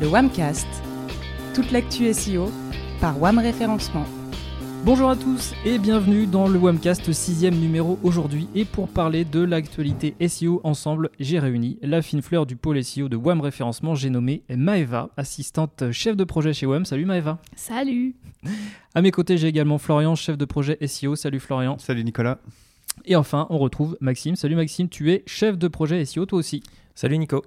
le Wamcast, toute l'actu SEO par Wam Référencement. Bonjour à tous et bienvenue dans le Wamcast sixième numéro aujourd'hui. Et pour parler de l'actualité SEO ensemble, j'ai réuni la fine fleur du pôle SEO de WAM Référencement, j'ai nommé Maeva, assistante chef de projet chez WAM. Salut Maeva. Salut. À mes côtés, j'ai également Florian, chef de projet SEO. Salut Florian. Salut Nicolas. Et enfin, on retrouve Maxime. Salut Maxime, tu es chef de projet SEO toi aussi. Salut Nico.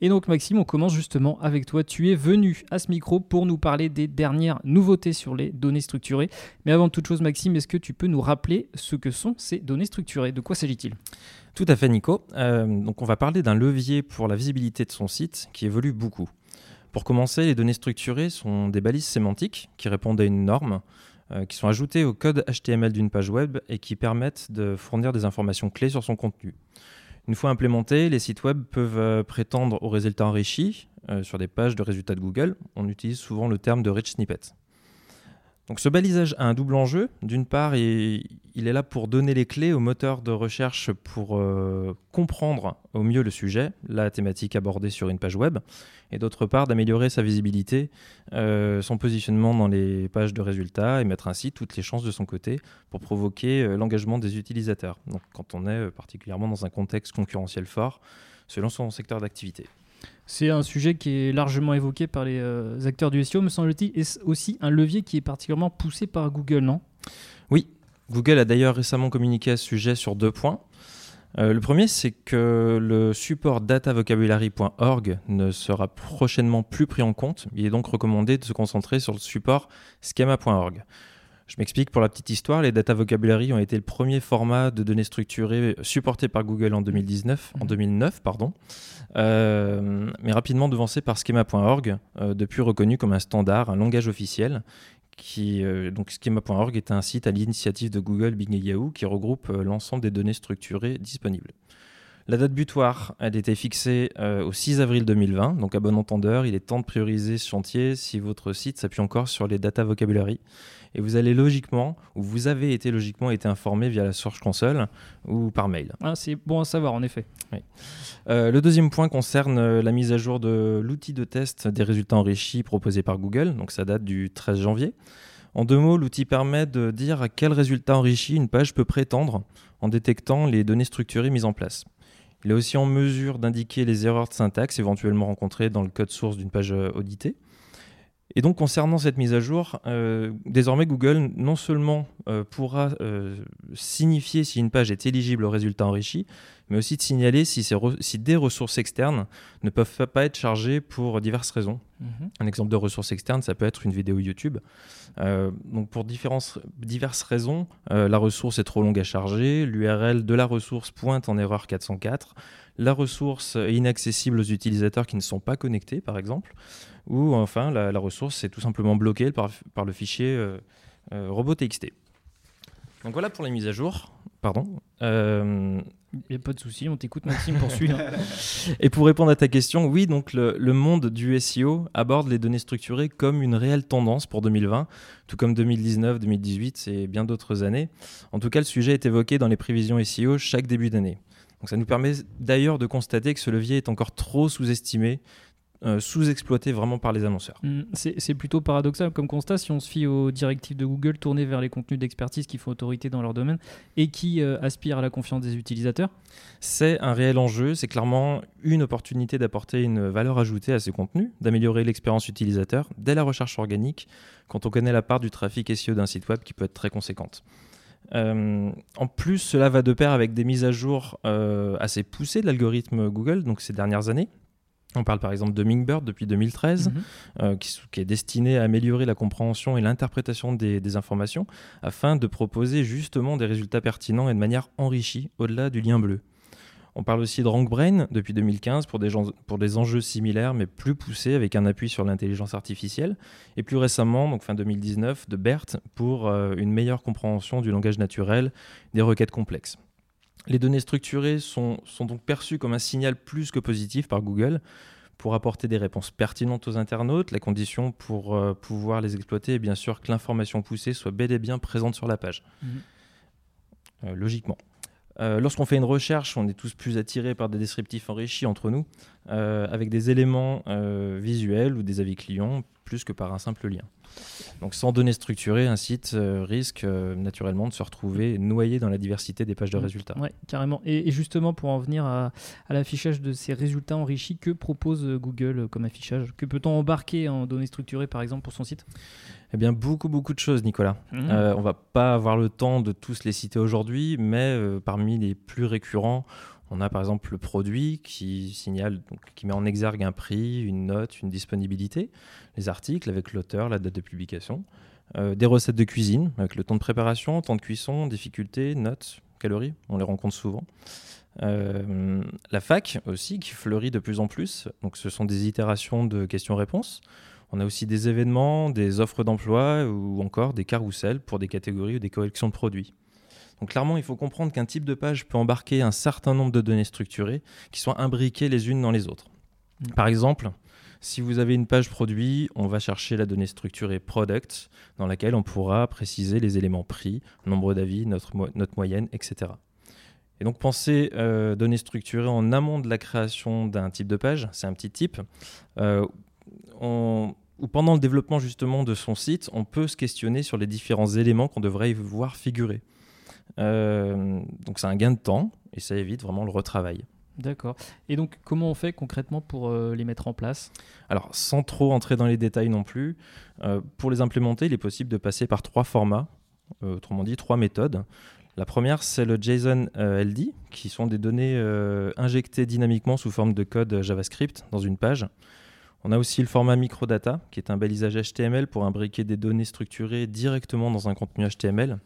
Et donc Maxime, on commence justement avec toi. Tu es venu à ce micro pour nous parler des dernières nouveautés sur les données structurées. Mais avant toute chose, Maxime, est-ce que tu peux nous rappeler ce que sont ces données structurées? De quoi s'agit-il? Tout à fait Nico. Euh, donc on va parler d'un levier pour la visibilité de son site qui évolue beaucoup. Pour commencer, les données structurées sont des balises sémantiques qui répondent à une norme, euh, qui sont ajoutées au code HTML d'une page web et qui permettent de fournir des informations clés sur son contenu. Une fois implémentés, les sites web peuvent euh, prétendre aux résultats enrichis euh, sur des pages de résultats de Google. On utilise souvent le terme de rich snippet. Donc ce balisage a un double enjeu. D'une part, il, est là pour donner les clés au moteur de recherche pour euh, comprendre au mieux le sujet, la thématique abordée sur une page web, et d'autre part d'améliorer sa visibilité, euh, son positionnement dans les pages de résultats et mettre ainsi toutes les chances de son côté pour provoquer euh, l'engagement des utilisateurs. Donc quand on est particulièrement dans un contexte concurrentiel fort, selon son secteur d'activité. C'est un sujet qui est largement évoqué par les euh, acteurs du SEO, me semble-t-il, et aussi un levier qui est particulièrement poussé par Google, non? Oui, Google a d'ailleurs récemment communiqué à ce sujet sur deux points. Euh, le premier, c'est que le support datavocabulary.org ne sera prochainement plus pris en compte. Il est donc recommandé de se concentrer sur le support schema.org. Je m'explique pour la petite histoire, les data vocabulary ont été le premier format de données structurées supporté par Google en 2019, en 2009 mhm. pardon, euh, mais rapidement devancé par schema.org, euh, depuis reconnu comme un standard, un langage officiel. Qui, euh, donc schema.org est un site à l'initiative de Google, Bing et Yahoo qui regroupe l'ensemble des données structurées disponibles. La date butoir, elle était fixée au 6 avril 2020, donc à bon entendeur, il est temps de prioriser ce chantier si votre site s'appuie encore sur les data vocabulary et vous allez logiquement, ou vous avez été logiquement été informé via la Search Console ou par mail. Ah, c'est bon à savoir en effet. Euh, le deuxième point concerne euh, la mise à jour de l'outil de test des résultats enrichis proposé par Google, donc ça date du 13 janvier. En deux mots, l'outil permet de dire à quel résultat enrichi une page peut prétendre en détectant les données structurées mises en place. Il est aussi en mesure d'indiquer les erreurs de syntaxe éventuellement rencontrées dans le code source d'une page euh, auditée. Et donc concernant cette mise à jour, euh, désormais Google non seulement euh, pourra euh, signifier si une page est éligible au résultat enrichi, mais aussi de signaler si, si, des ressources externes ne peuvent pas être chargées pour diverses raisons. Mhm. Un exemple de ressource externe, ça peut être une vidéo YouTube. donc pour diverses raisons, la ressource est trop longue à charger, l'URL de la ressource pointe en erreur 404, la ressource est inaccessible aux utilisateurs qui ne sont pas connectés par exemple ou enfin la, ressource est tout simplement bloquée par, par le fichier euh, euh, robot.txt. Donc voilà pour les mises à jour. Pardon. Euh... Il n'y a pas de souci, on t'écoute Maxime, poursuis. Et pour répondre à ta question, oui, donc le, le, monde du SEO aborde les données structurées comme une réelle tendance pour 2020, tout comme 2019, 2018 et bien d'autres années. En tout cas, le sujet est évoqué dans les prévisions SEO chaque début d'année. Donc ça nous permet d'ailleurs de constater que ce levier est encore trop sous-estimé euh, sous-exploité vraiment par les annonceurs. Mm, c'est plutôt paradoxal comme constat si on se fie aux directives de Google tournées vers les contenus d'expertise qui font autorité dans leur domaine et qui euh, aspirent à la confiance des utilisateurs C'est un réel enjeu, c'est clairement une opportunité d'apporter une valeur ajoutée à ces contenus, d'améliorer l'expérience utilisateur dès la recherche organique quand on connaît la part du trafic SEO d'un site web qui peut être très conséquente. Euh, en plus, cela va de pair avec des mises à jour assez poussées de l'algorithme Google donc ces dernières années, on parle par exemple de Mingbird depuis 2013, mhm. euh, qui, est destiné à améliorer la compréhension et l'interprétation des, informations afin de proposer justement des résultats pertinents et de manière enrichie au-delà du lien bleu. On parle aussi de RankBrain depuis 2015 pour des, pour des enjeux similaires mais plus poussés avec un appui sur l'intelligence artificielle. Et plus récemment, donc fin 2019, de BERT pour euh, une meilleure compréhension du langage naturel des requêtes complexes. Les données structurées sont, donc perçues comme un signal plus que positif par Google pour apporter des réponses pertinentes aux internautes. La condition pour euh, pouvoir les exploiter est bien sûr que l'information poussée soit bel et bien présente sur la page. Mhm. Euh, logiquement. Euh, lorsqu'on fait une recherche, on est tous plus attirés par des descriptifs enrichis entre nous, avec des éléments euh, visuels ou des avis clients, plus que par un simple lien. Donc sans données structurées, un site risque naturellement de se retrouver noyé dans la diversité des pages de mmh. résultats. Oui, carrément. Et, justement, pour en venir à, l'affichage de ces résultats enrichis, que propose Google comme affichage? Que peut-on embarquer en données structurées, par exemple, pour son site? Eh bien, beaucoup, beaucoup de choses, Nicolas. Mmh. on va pas avoir le temps de tous les citer aujourd'hui, mais parmi les plus récurrents, on a par exemple le produit qui signale, met en exergue un prix, une note, une disponibilité, les articles avec l'auteur, la date de publication, euh, des recettes de cuisine avec le temps de préparation, temps de cuisson, difficultés, notes, calories, on les rencontre souvent. Euh, la fac aussi qui fleurit de plus en plus, donc ce sont des itérations de questions-réponses. On a aussi des événements, des offres d'emploi ou encore des carousels pour des catégories ou des collections de produits. Donc clairement, il faut comprendre qu'un type de page peut embarquer un certain nombre de données structurées qui sont imbriquées les unes dans les autres. Mm. Par exemple, si vous avez une page produit, on va chercher la donnée structurée product, dans laquelle on pourra préciser les éléments prix, nombre d'avis, notre, moyenne, etc. Et donc penser euh, données structurées en amont de la création d'un type de page, c'est un petit type. Euh, ou pendant le développement justement de son site, on peut se questionner sur les différents éléments qu'on devrait y voir figurer. Euh, donc c'est un gain de temps et ça évite vraiment le retravail. D'accord. Et donc, comment on fait concrètement pour euh, les mettre en place? Alors, sans trop entrer dans les détails non plus, euh, pour les implémenter, il est possible de passer par trois formats, autrement dit trois méthodes. La première, c'est le JSON LD, qui sont des données injectées dynamiquement sous forme de code JavaScript dans une page. On a aussi le format microdata, qui est un balisage HTML pour imbriquer des données structurées directement dans un contenu HTML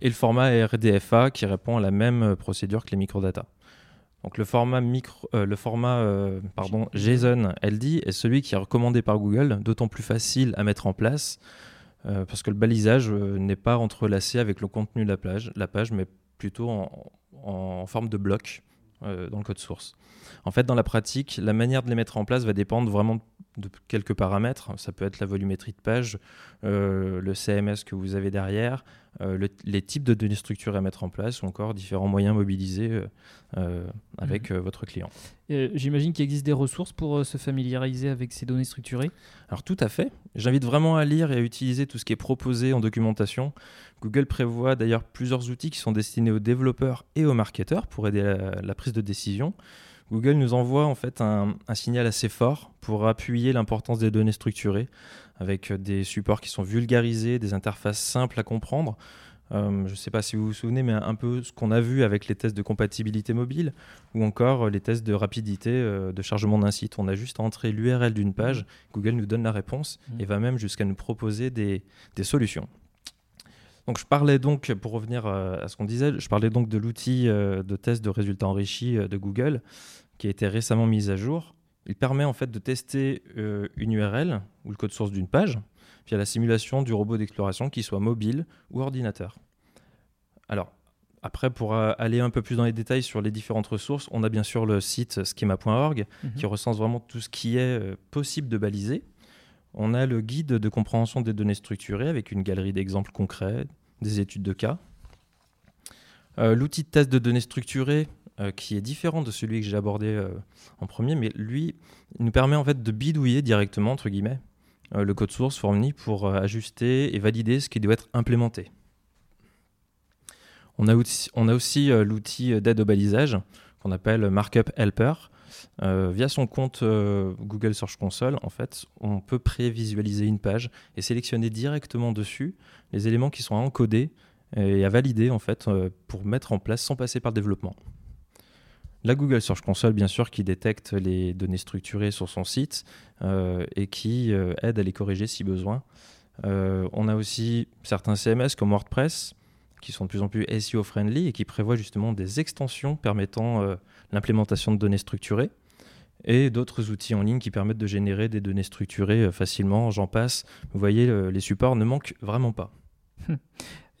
et le format RDFA qui répond à la même euh, procédure que les microdata. Donc le format, micro, euh, le format euh, pardon, JSON LD est celui qui est recommandé par Google, d'autant plus facile à mettre en place parce que le balisage n'est pas entrelacé avec le contenu de la page, la page mais plutôt en, en forme de bloc dans le code source. En fait, dans la pratique, la manière de les mettre en place va dépendre vraiment de quelques paramètres. Ça peut être la volumétrie de page, euh, le CMS que vous avez derrière, euh, les types de données structurées à mettre en place ou encore différents moyens mobilisés euh, avec mhm. votre client. J'imagine qu'il existe des ressources pour se familiariser avec ces données structurées? Alors tout à fait. J'invite vraiment à lire et à utiliser tout ce qui est proposé en documentation. Google prévoit d'ailleurs plusieurs outils qui sont destinés aux développeurs et aux marketeurs pour aider la prise de décision. Google nous envoie en fait un, signal assez fort pour appuyer l'importance des données structurées, avec des supports qui sont vulgarisés, des interfaces simples à comprendre. Euh, je ne sais pas si vous vous souvenez, mais un peu ce qu'on a vu avec les tests de compatibilité mobile ou encore les tests de rapidité euh, de chargement d'un site. On a juste à entrer l'URL d'une page, Google nous donne la réponse mmh. et va même jusqu'à nous proposer des solutions. Donc je parlais donc, pour revenir euh, à ce qu'on disait, je parlais donc de l'outil euh, de test de résultats enrichis euh, de Google qui a été récemment mis à jour. Il permet en fait de tester une URL ou le code source d'une page via la simulation du robot d'exploration qui soit mobile ou ordinateur. Alors après, pour aller un peu plus dans les détails sur les différentes ressources, on a bien sûr le site schema.org mhm. qui recense vraiment tout ce qui est possible de baliser. On a le guide de compréhension des données structurées avec une galerie d'exemples concrets, des études de cas. Euh, l'outil de test de données structurées, euh, qui est différent de celui que j'ai abordé euh, en premier, mais lui, nous permet en fait de bidouiller directement, le code source fourni pour ajuster et valider ce qui doit être implémenté. On a aussi l'outil d'aide au balisage qu'on appelle Markup Helper. Via son compte Google Search Console, on peut prévisualiser une page et sélectionner directement dessus les éléments qui sont à encoder et à valider en fait euh, pour mettre en place sans passer par le développement. La Google Search Console, bien sûr, qui détecte les données structurées sur son site euh, et qui euh, aide à les corriger si besoin. on a aussi certains CMS comme WordPress qui sont de plus en plus SEO friendly et qui prévoient justement des extensions permettant l'implémentation de données structurées et d'autres outils en ligne qui permettent de générer des données structurées facilement. J'en passe. Vous voyez, les supports ne manquent vraiment pas.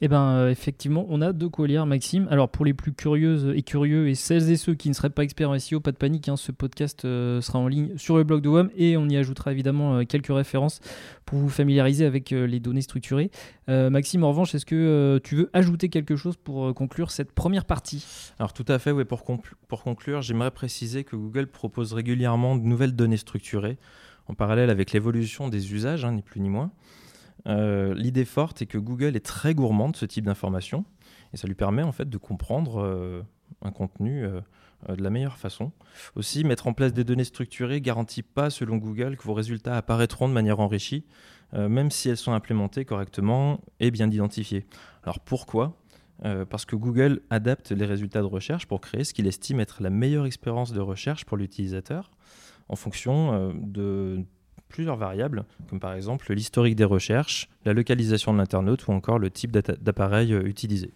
Eh ben, euh, effectivement, on a de quoi lire, Maxime. Alors, pour les plus curieuses et curieux et celles et ceux qui ne seraient pas experts en SEO, pas de panique, hein, ce podcast euh, sera en ligne sur le blog de WAM et on y ajoutera évidemment euh, quelques références pour vous familiariser avec les données structurées. Maxime, en revanche, est-ce que tu veux ajouter quelque chose pour conclure cette première partie? Alors, tout à fait, oui. Pour, pour conclure, j'aimerais préciser que Google propose régulièrement de nouvelles données structurées en parallèle avec l'évolution des usages, hein, ni plus ni moins. Euh, l'idée forte est que Google est très gourmand de ce type d'informations et ça lui permet en fait de comprendre euh, un contenu euh, de la meilleure façon. Aussi, mettre en place des données structurées garantit pas, selon Google, que vos résultats apparaîtront de manière enrichie, même si elles sont implémentées correctement et bien identifiées. Alors pourquoi? Parce que Google adapte les résultats de recherche pour créer ce qu'il estime être la meilleure expérience de recherche pour l'utilisateur en fonction de plusieurs variables, comme par exemple l'historique des recherches, la localisation de l'internaute ou encore le type d'appareil euh, utilisé.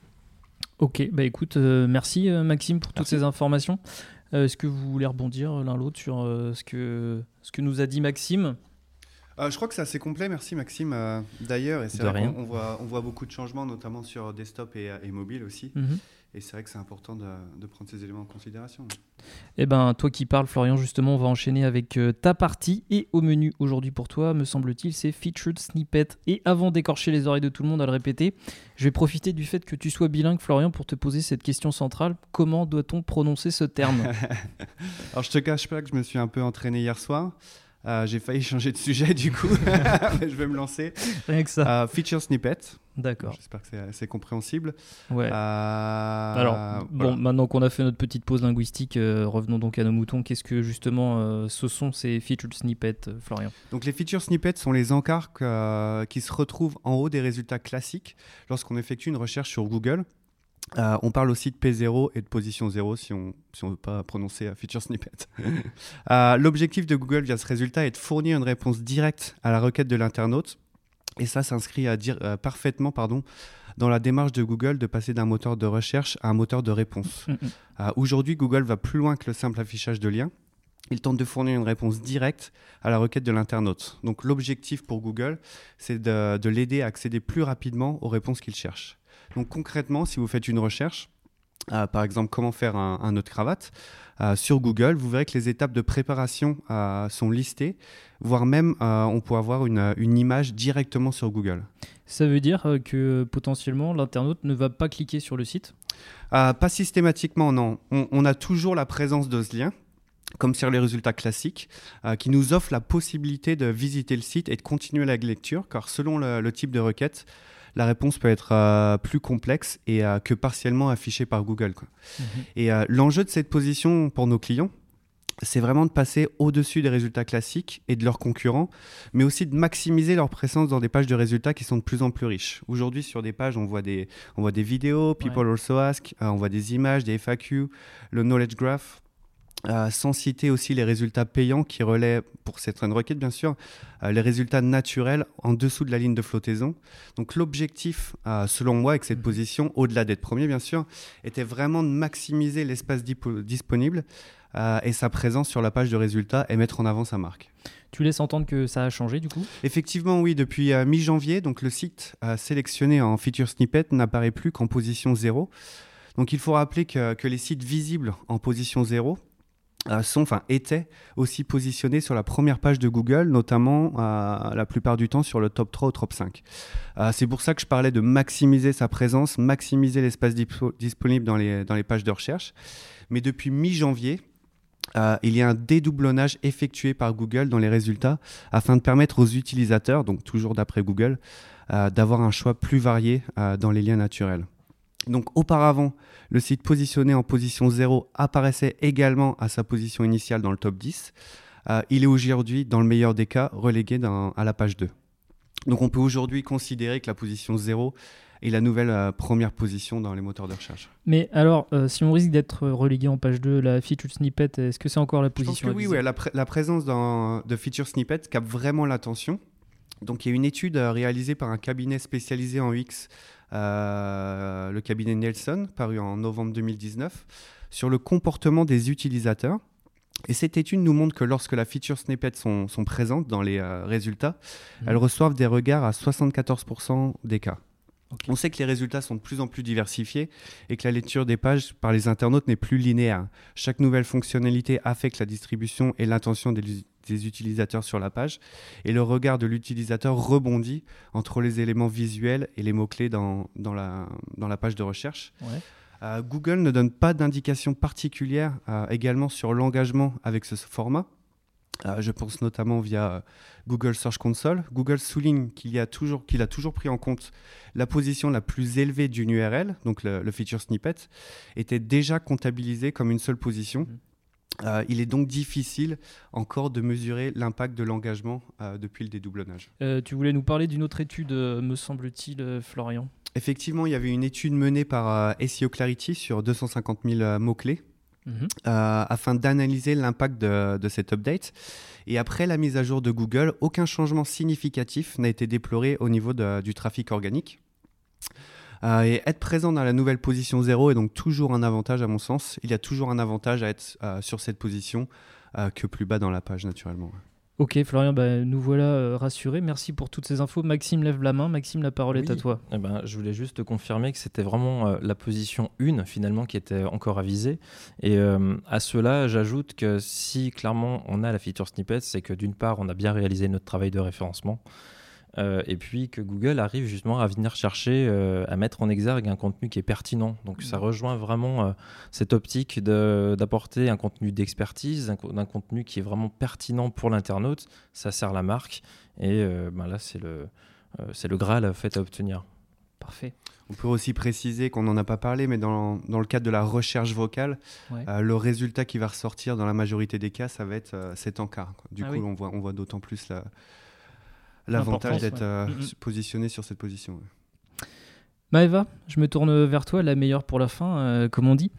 Ok, bah écoute, euh, merci euh, Maxime pour toutes ces informations. Est-ce que vous voulez rebondir l'un l'autre sur ce, que, ce que nous a dit Maxime? Je crois que c'est assez complet, merci Maxime. D'ailleurs, et c'est vrai qu'on on voit, on voit beaucoup de changements, notamment sur desktop et, mobile aussi. Mhm. Et c'est vrai que c'est important de, prendre ces éléments en considération. Eh ben, toi qui parles, Florian, justement, on va enchaîner avec euh, ta partie. Et au menu aujourd'hui pour toi, me semble-t-il, c'est Featured Snippet. Et avant d'écorcher les oreilles de tout le monde à le répéter, je vais profiter du fait que tu sois bilingue, Florian, pour te poser cette question centrale. Comment doit-on prononcer ce terme? Alors, je te cache pas que je me suis un peu entraîné hier soir. Euh, j'ai failli changer de sujet du coup, je vais me lancer. Rien que ça. Euh, feature snippet. D'accord. J'espère que c'est compréhensible. Ouais. Euh, Alors, bon, maintenant qu'on a fait notre petite pause linguistique, revenons donc à nos moutons. Qu'est-ce que justement ce sont ces feature snippets, Florian? Donc, les feature snippets sont les encarts qui se retrouvent en haut des résultats classiques lorsqu'on effectue une recherche sur Google. Euh, on parle aussi de P0 et de position 0 si on ne veut pas prononcer euh, feature snippet. Euh, l'objectif de Google via ce résultat est de fournir une réponse directe à la requête de l'internaute. Et ça s'inscrit parfaitement pardon, dans la démarche de Google de passer d'un moteur de recherche à un moteur de réponse. Aujourd'hui, Google va plus loin que le simple affichage de liens. Il tente de fournir une réponse directe à la requête de l'internaute. Donc l'objectif pour Google, c'est de l'aider à accéder plus rapidement aux réponses qu'il cherche. Donc concrètement, si vous faites une recherche, euh, par exemple comment faire un, nœud de cravate, euh, sur Google, vous verrez que les étapes de préparation euh, sont listées, voire même on peut avoir une, image directement sur Google. Ça veut dire que potentiellement l'internaute ne va pas cliquer sur le site? Pas systématiquement, non. On, a toujours la présence de ce lien, comme sur les résultats classiques, qui nous offre la possibilité de visiter le site et de continuer la lecture, car selon le type de requête, la réponse peut être euh, plus complexe et euh, que partiellement affichée par Google. Mhm. Et euh, l'enjeu de cette position pour nos clients, c'est vraiment de passer au-dessus des résultats classiques et de leurs concurrents, mais aussi de maximiser leur présence dans des pages de résultats qui sont de plus en plus riches. Aujourd'hui, sur des pages, on voit des, on voit des vidéos, People Also Ask, on voit des images, des FAQ, le Knowledge Graph. Euh, sans citer aussi les résultats payants qui relaient, pour certaines requêtes bien sûr, euh, les résultats naturels en dessous de la ligne de flottaison. Donc l'objectif, euh, selon moi, avec cette mhm. position, au-delà d'être premier bien sûr, était vraiment de maximiser l'espace disponible et sa présence sur la page de résultats et mettre en avant sa marque. Tu laisses entendre que ça a changé du coup? Effectivement, oui. Depuis mi-janvier, donc le site sélectionné en feature snippet n'apparaît plus qu'en position 0. Donc il faut rappeler que, que, les sites visibles en position 0 euh, sont, enfin, étaient aussi positionnés sur la première page de Google, notamment euh, la plupart du temps sur le top 3 ou top 5. Euh, c'est pour ça que je parlais de maximiser sa présence, maximiser l'espace disponible dans les, dans les pages de recherche. Mais depuis mi-janvier, il y a un dédoublonnage effectué par Google dans les résultats afin de permettre aux utilisateurs, donc toujours d'après Google, d'avoir un choix plus varié dans les liens naturels. Donc auparavant, le site positionné en position 0 apparaissait également à sa position initiale dans le top 10. Euh, il est aujourd'hui, dans le meilleur des cas, relégué à la page 2. Donc on peut aujourd'hui considérer que la position 0 est la nouvelle euh, première position dans les moteurs de recherche. Mais alors, euh, si on risque d'être relégué en page 2, la feature snippet, est-ce que c'est encore la position Je pense que oui, la, présence de feature snippet capte vraiment l'attention. Donc il y a une étude réalisée par un cabinet spécialisé en UX euh, le cabinet Nelson, paru en novembre 2019, sur le comportement des utilisateurs. Et cette étude nous montre que lorsque la feature snippets sont, présentes dans les euh, résultats, mmh. elles reçoivent des regards à 74% des cas. On sait que les résultats sont de plus en plus diversifiés et que la lecture des pages par les internautes n'est plus linéaire. Chaque nouvelle fonctionnalité affecte la distribution et l'intention des, des utilisateurs sur la page et le regard de l'utilisateur rebondit entre les éléments visuels et les mots-clés dans, dans la, dans la page de recherche. Ouais. Euh, Google ne donne pas d'indication particulière euh, également sur l'engagement avec ce format. Euh, je pense notamment via Google Search Console. Google souligne qu'il a toujours, qu'il a toujours pris en compte la position la plus élevée d'une URL, donc le, le feature snippet, était déjà comptabilisé comme une seule position. Mhm. Euh, il est donc difficile encore de mesurer l'impact de l'engagement euh, depuis le dédoublonnage. Euh, tu voulais nous parler d'une autre étude, me semble-t-il, Florian. Effectivement, il y avait une étude menée par SEO Clarity sur 250 000 euh, mots-clés Mhm. afin d'analyser l'impact de, de cet update. Et après la mise à jour de Google, aucun changement significatif n'a été déploré au niveau de- du trafic organique. Euh, et être présent dans la nouvelle position 0 est donc toujours un avantage à mon sens. Il y a toujours un avantage à être euh, sur cette position euh, que plus bas dans la page naturellement. Ok, Florian, bah, nous voilà euh, rassurés. Merci pour toutes ces infos. Maxime lève la main. Maxime, la parole est à toi. Eh ben, je voulais juste te confirmer que c'était vraiment euh, la position 1 finalement qui était encore avisée. Et euh, à cela, j'ajoute que si clairement on a la feature snippet, c'est que d'une part on a bien réalisé notre travail de référencement. Euh, et puis que Google arrive justement à venir chercher euh, à mettre en exergue un contenu qui est pertinent. Donc ça rejoint vraiment euh, cette optique de- d'apporter un contenu d'expertise, un, contenu qui est vraiment pertinent pour l'internaute. Ça sert la marque. Et euh, ben là, c'est le, euh, c'est le Graal à fait à obtenir. Parfait. On peut aussi préciser qu'on n'en a pas parlé, mais dans, dans le cadre de la recherche vocale, Ouais. euh, le résultat qui va ressortir dans la majorité des cas, ça va être euh, cet encart. quoi. Du Ah coup, oui. on voit, on voit d'autant plus la- l'avantage d'être ouais. euh, Mhm. positionné sur cette position. ouais. Maëva, je me tourne vers toi, la meilleure pour la fin, euh, comme on dit.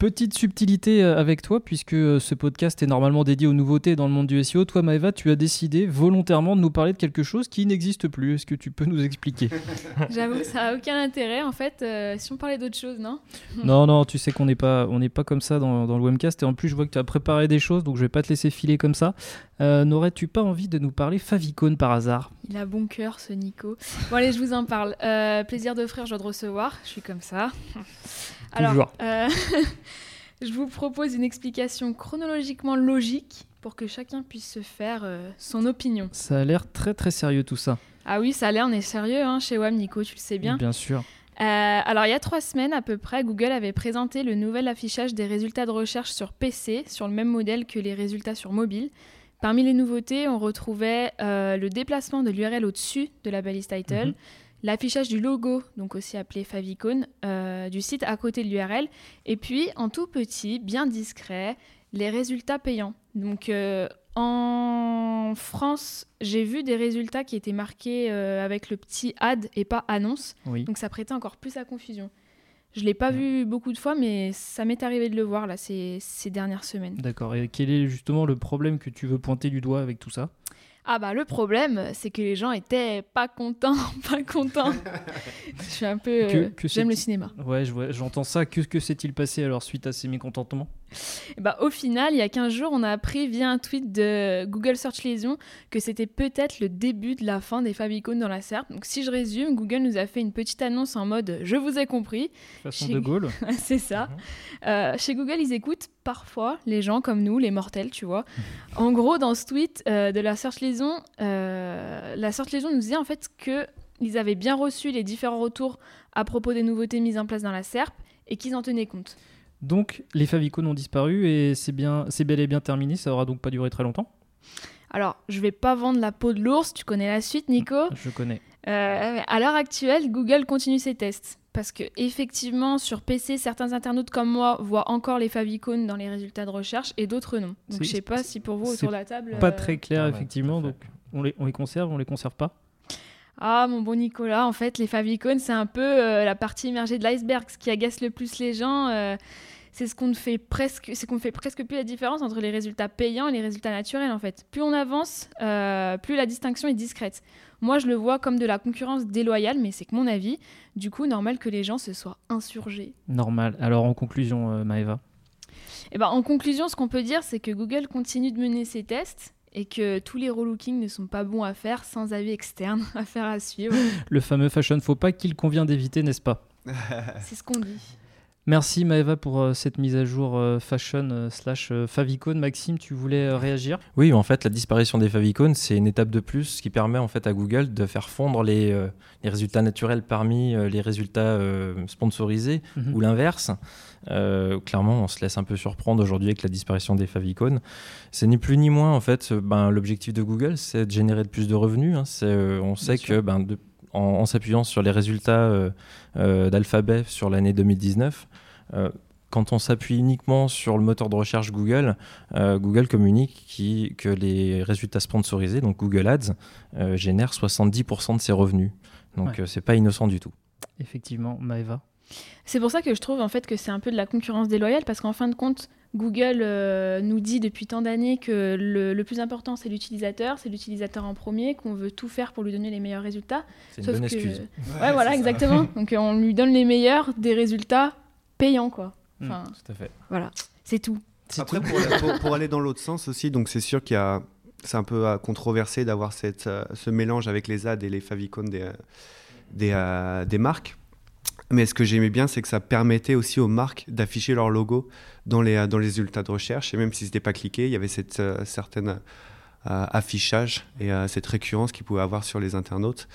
Petite subtilité euh, avec toi, puisque euh, ce podcast est normalement dédié aux nouveautés dans le monde du SEO. Toi, Maëva, tu as décidé volontairement de nous parler de quelque chose qui n'existe plus. Est-ce que tu peux nous expliquer? J'avoue que ça a aucun intérêt en fait. euh, si on parlait d'autre chose, non? Non, non, tu sais qu'on n'est pas, on n'est pas comme ça dans, dans le webcast. Et en plus, je vois que tu as préparé des choses, donc je vais pas te laisser filer comme ça. Euh, N'aurais-tu pas envie de nous parler favicon par hasard? Il a bon cœur ce Nico. Bon allez, je vous en parle. Euh, plaisir d'offrir, joie de recevoir. Je suis comme ça. Toujours. je vous propose une explication chronologiquement logique pour que chacun puisse se faire euh, son opinion. Ça a l'air très très sérieux tout ça. Ah oui, ça a l'air, on est sérieux hein, chez WAM, Nico, tu le sais bien. Bien sûr. Euh, alors, il y a trois semaines à peu près, Google avait présenté le nouvel affichage des résultats de recherche sur PC, sur le même modèle que les résultats sur mobile. Parmi les nouveautés, on retrouvait euh, le déplacement de l'URL au-dessus de la balise title, Mhm. L'affichage du logo, donc aussi appelé favicon, euh, du site à côté de l'URL, et puis en tout petit, bien discret, les résultats payants. Donc euh, en France, j'ai vu des résultats qui étaient marqués euh, avec le petit ad et pas annonce. Oui. Donc ça prêtait encore plus à confusion. Je l'ai pas vu beaucoup de fois, mais ça m'est arrivé de le voir là ces, ces dernières semaines. D'accord. Et quel est justement le problème que tu veux pointer du doigt avec tout ça? Ah bah le problème, c'est que les gens étaient pas contents, pas contents. je suis un peu, euh, j'aime le cinéma. Ouais, je j'entends ça. Que, que s'est-il passé alors suite à ces mécontentements? Bah, au final, il y a 15 jours, on a appris via un tweet de Google Search Liaison que c'était peut-être le début de la fin des favicons dans la SERP. Donc si je résume, Google nous a fait une petite annonce en mode « je vous ai compris ». Façon Chez- de Gaulle c'est ça. Euh, chez Google, ils écoutent parfois les gens comme nous, les mortels, tu vois. En gros, dans ce tweet euh, de la Search Liaison, euh, la Search Liaison nous disait en fait que ils avaient bien reçu les différents retours à propos des nouveautés mises en place dans la SERP et qu'ils en tenaient compte. Donc, les favicons ont disparu et c'est bien, c'est bel et bien terminé. Ça aura donc pas duré très longtemps. Alors, je vais pas vendre la peau de l'ours, tu connais la suite, Nico? Je connais. Euh, à l'heure actuelle, Google continue ses tests. Parce que effectivement, sur PC, certains internautes comme moi voient encore les favicons dans les résultats de recherche et d'autres non. Donc je sais pas si pour vous autour de la table. Pas euh, très clair Ah ouais, effectivement. Donc, on les, on les conserve, on les conserve pas. Ah mon bon Nicolas, en fait les favicons c'est un peu euh, la partie immergée de l'iceberg. Ce qui agace le plus les gens, euh, c'est ce qu'on ne fait presque, c'est qu'on fait presque plus la différence entre les résultats payants et les résultats naturels en fait. Plus on avance, euh, plus la distinction est discrète. Moi je le vois comme de la concurrence déloyale, mais c'est que mon avis. Du coup normal que les gens se soient insurgés. Normal. Alors en conclusion, Maëva? Et ben, en conclusion, ce qu'on peut dire, c'est que Google continue de mener ses tests et que tous les relookings ne sont pas bons à faire sans avis externe à faire à suivre. Le fameux fashion faux pas qu'il convient d'éviter, n'est-ce pas? C'est ce qu'on dit. Merci Maëva pour euh, cette mise à jour euh, fashion euh, slash favicon. Maxime, tu voulais réagir? Oui, en fait, la disparition des favicons, c'est une étape de plus qui permet en fait à Google de faire fondre les, les résultats naturels parmi les résultats sponsorisés Mhm. ou l'inverse. clairement, on se laisse un peu surprendre aujourd'hui avec la disparition des favicons. C'est ni plus ni moins en fait. Ben, l'objectif de Google, c'est de générer de plus de revenus. hein. On sait que ben, de- en, en s'appuyant sur les résultats euh, euh, d'Alphabet sur l'année 2019. euh, quand on s'appuie uniquement sur le moteur de recherche Google, euh, Google communique qui- que les résultats sponsorisés, donc Google Ads, euh, génèrent 70% de ses revenus. Donc Ouais. euh, c'est pas innocent du tout. Effectivement, Maëva. C'est pour ça que je trouve en fait que c'est un peu de la concurrence déloyale parce qu'en fin de compte, Google euh, nous dit depuis tant d'années que le, le plus important c'est l'utilisateur, c'est l'utilisateur en premier, qu'on veut tout faire pour lui donner les meilleurs résultats. C'est une Sauf bonne que- excuse. Ouais, voilà, exactement. Donc on lui donne les meilleurs des résultats payants quoi. Mm. Enfin, Tout à fait. voilà, c'est tout. Après, pour, pour- pour aller dans l'autre sens aussi, donc c'est sûr qu'il y a, c'est un peu controversé d'avoir cette, euh, ce mélange avec les ads et les favicons des, euh, des, des marques. Mais ce que j'aimais bien, c'est que ça permettait aussi aux marques d'afficher leur logo dans les, euh, dans résultats de recherche. Et même si c'était pas cliqué, il y avait cette euh, certaine euh, affichage et cette récurrence qu'ils pouvaient avoir sur les internautes.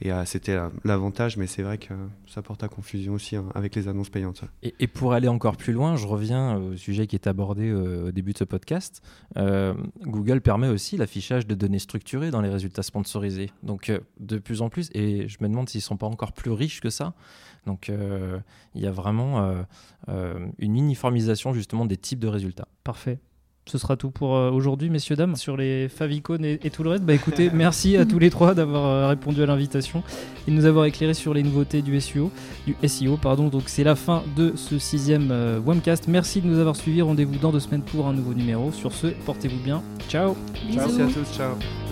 Et euh, c'était l'avantage, mais c'est vrai que ça porte à confusion aussi hein, avec les annonces payantes. Et, et pour aller encore plus loin, je reviens au sujet qui est abordé euh, au début de ce podcast. Euh, Google permet aussi l'affichage de données structurées dans les résultats sponsorisés. Donc euh, de plus en plus, et je me demande s'ils ne sont pas encore plus riches que ça. Donc euh, il y a vraiment euh, euh, une uniformisation justement des types de résultats. Parfait. Ce sera tout pour euh, aujourd'hui, messieurs, dames, sur les favicons et, et tout le reste. Bah écoutez, merci à tous les trois d'avoir euh, répondu à l'invitation et de nous avoir éclairé sur les nouveautés du SEO. Du SEO pardon. Donc c'est la fin de ce sixième euh, Wamcast. Merci de nous avoir suivis. Rendez-vous dans deux semaines pour un nouveau numéro. Sur ce, portez-vous bien. Ciao Bisous. Merci à tous, ciao.